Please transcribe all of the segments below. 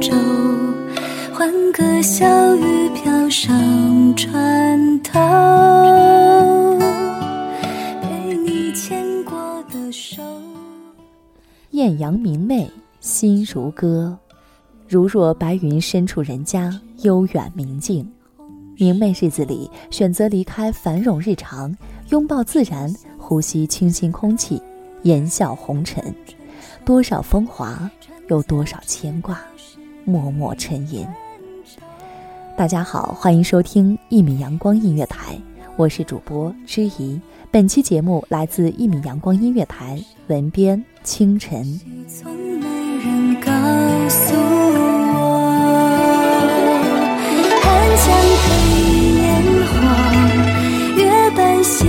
舟，欢歌笑语飘上船头。陪你牵过的手。艳阳明媚，心如歌，如若白云深处人家，悠远明净。明媚日子里，选择离开繁荣日常，拥抱自然，呼吸清新空气，言笑红尘。多少风华，有多少牵挂，默默沉吟。大家好，欢迎收听一米阳光音乐台，我是主播知怡。本期节目来自一米阳光音乐台，文编清晨。寒江配烟火，月半心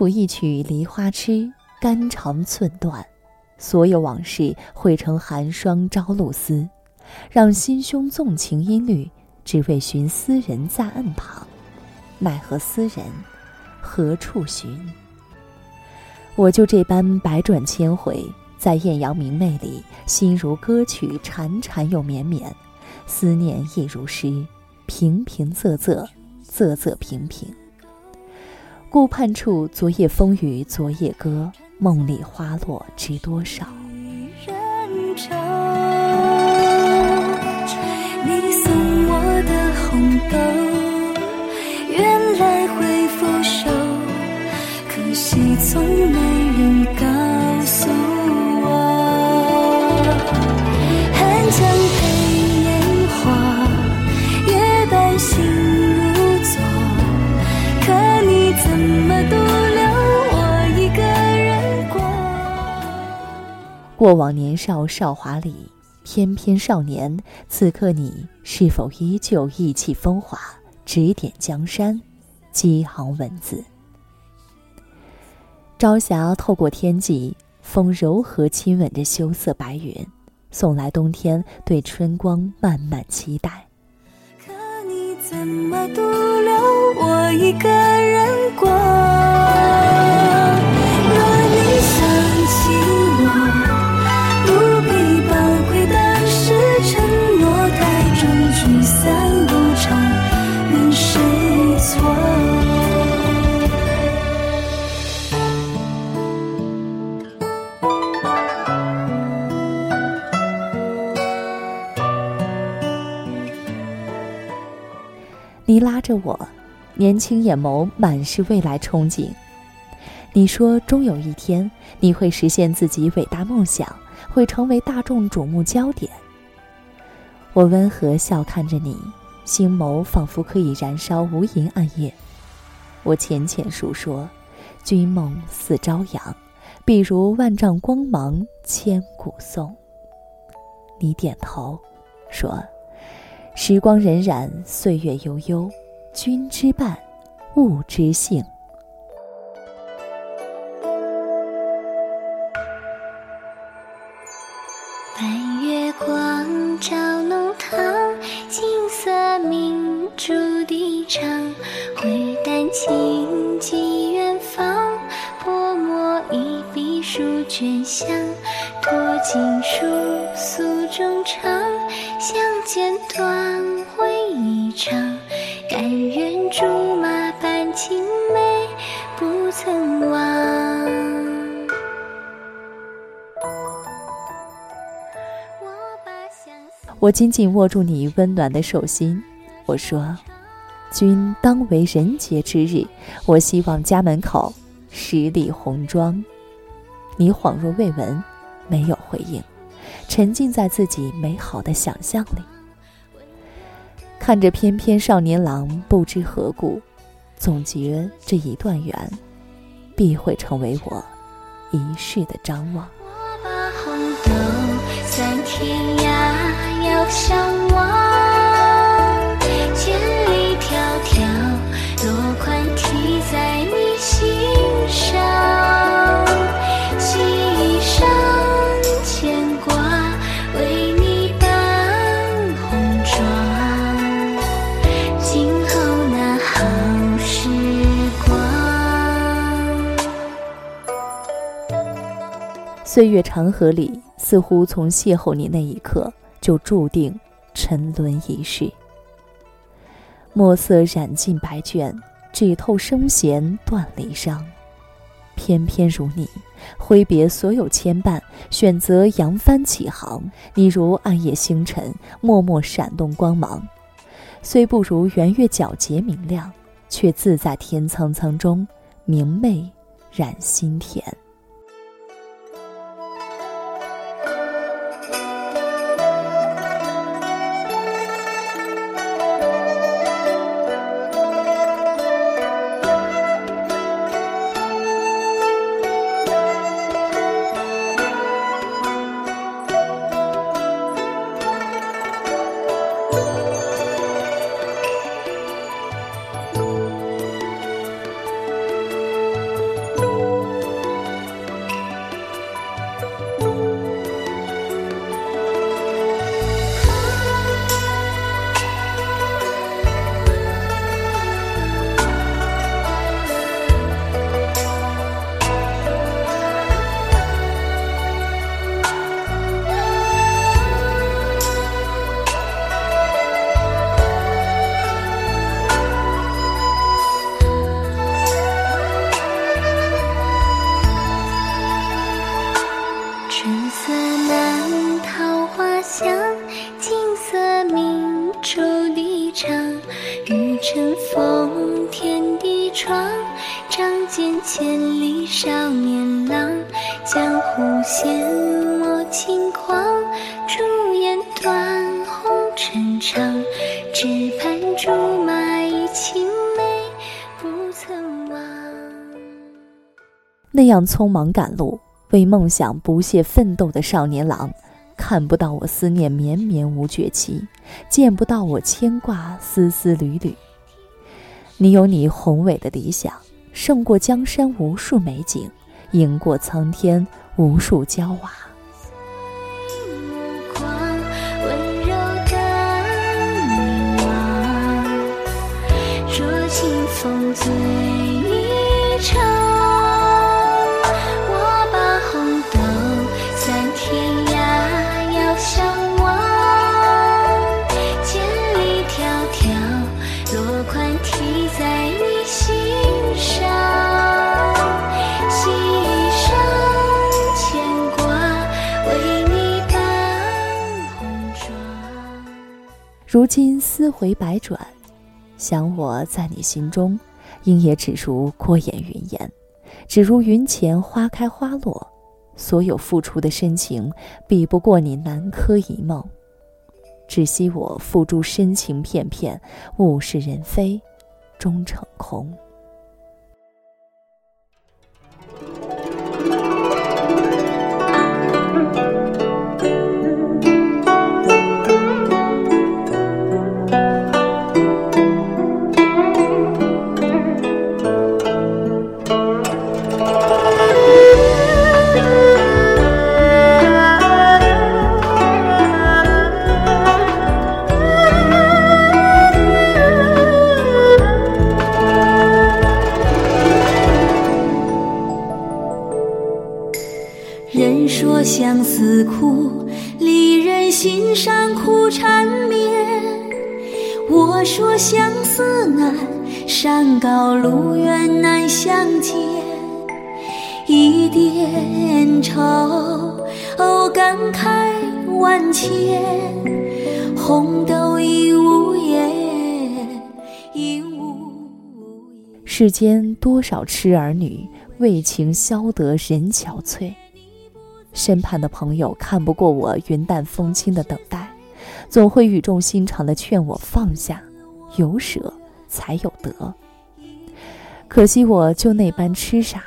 谱一曲梨花痴，肝肠寸断。所有往事汇成寒霜朝露丝，让心胸纵情音律，只为寻斯人在岸旁。奈何斯人何处寻？我就这般百转千回，在艳阳明媚里，心如歌曲，潺潺又绵绵，思念亦如诗，平平仄仄，仄仄平平。顾盼处，昨夜风雨昨夜歌，梦里花落知多少？人愁。你送我的红豆，原来会腐朽，可惜从没过往年少少华里，翩翩少年，此刻你是否依旧意气风华，指点江山，几行文字？朝霞透过天际，风柔和亲吻着羞涩白云，送来冬天对春光漫漫期待。可你怎么独留我一个人过？你拉着我，年轻眼眸满是未来憧憬。你说，终有一天你会实现自己伟大梦想，会成为大众瞩目焦点。我温和笑看着你，星眸仿佛可以燃烧无垠暗夜。我浅浅述说，君梦似朝阳，比如万丈光芒，千古颂。你点头，说：“时光荏苒，岁月悠悠，君之伴，物之幸。半月光照弄堂，金色明珠低唱，回丹青寄远方，泼墨一笔书卷香，托锦书诉衷肠。会一场。甘愿竹马伴青梅，不曾忘。我把相思我紧紧握住你温暖的手心，我说：“君当为人杰之日，我希望家门口十里红妆。”你恍若未闻，没有回应，沉浸在自己美好的想象里，看着翩翩少年郎不知何故，总觉这一段缘，必会成为我一世的张望。我把红豆赠天涯，遥相岁月长河里，似乎从邂逅你那一刻就注定沉沦一世。墨色染尽白卷，只透声弦断离殇。偏偏如你，挥别所有牵绊，选择扬帆起航。你如暗夜星辰，默默闪动光芒。虽不如圆月皎洁明亮，却自在天苍苍中明媚染心田。只盼竹马一青梅，不曾忘那样匆忙赶路，为梦想不懈奋斗的少年郎，看不到我思念绵绵无绝期，见不到我牵挂丝丝缕缕。你有你宏伟的理想，胜过江山无数美景，赢过苍天无数娇娃。风醉一场，我把红豆散天涯遥相望，千里迢迢，落款题在你心上，一生牵挂，为你伴红妆，如今思回百转。想我在你心中，应也只如过眼云烟，只如云前花开花落。所有付出的深情，比不过你南柯一梦。只惜我付诸深情片片，物是人非，终成空。相思苦，离人心上苦缠绵。我说相思难，山高路远难相见。一点愁，哦感慨万千。红豆应无言，应无言。世间多少痴儿女，为情消得人憔悴。身畔的朋友看不过我云淡风轻的等待，总会语重心长的劝我放下，有舍才有得。可惜我就那般痴傻，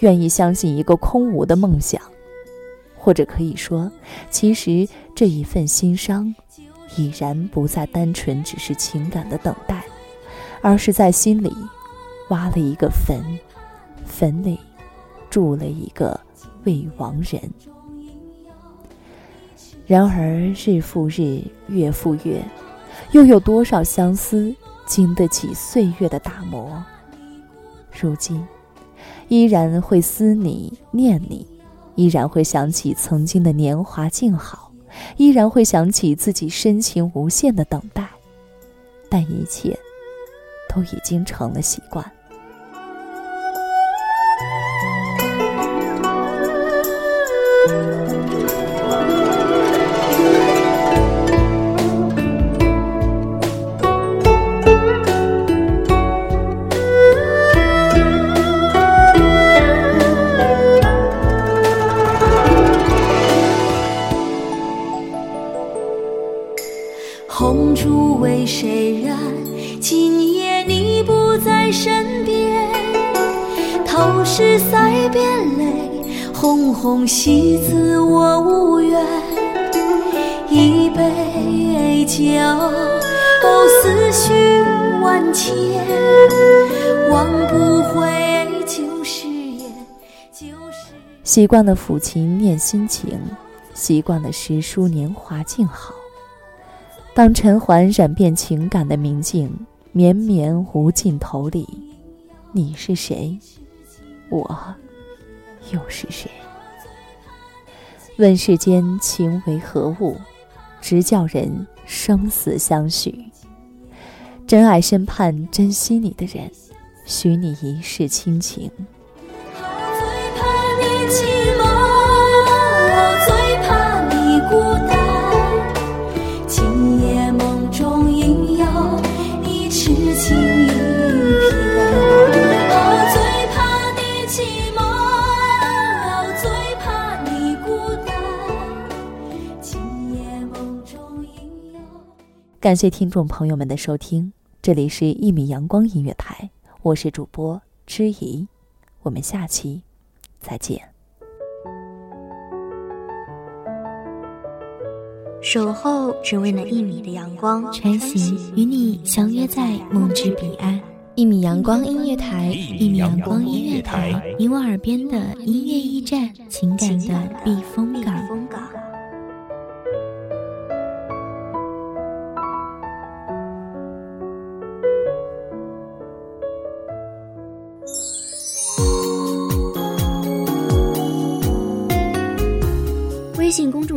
愿意相信一个空无的梦想，或者可以说，其实这一份心伤，已然不再单纯只是情感的等待，而是在心里挖了一个坟，坟里住了一个。未亡人。然而日复日，月复月，又有多少相思经得起岁月的打磨？如今，依然会思你念你，依然会想起曾经的年华静好，依然会想起自己深情无限的等待，但一切都已经成了习惯。是腮边泪，红红喜字我无缘。一杯酒，思绪万千，忘不回旧誓言。旧誓习惯了抚琴念心情，习惯了诗书年华静好。当尘寰染遍情感的明镜，绵绵无尽头里，你是谁？我又是谁？问世间情为何物，直叫人生死相许。真爱身畔珍惜你的人，许你一世亲情。感谢听众朋友们的收听，这里是《一米阳光音乐台》，我是主播知怡，我们下期再见。守候只为那一米的阳光，穿行与你相约在梦之彼岸。一米阳光音乐台，一米阳光音乐台，你我耳边的音乐驿站，情感的避风港。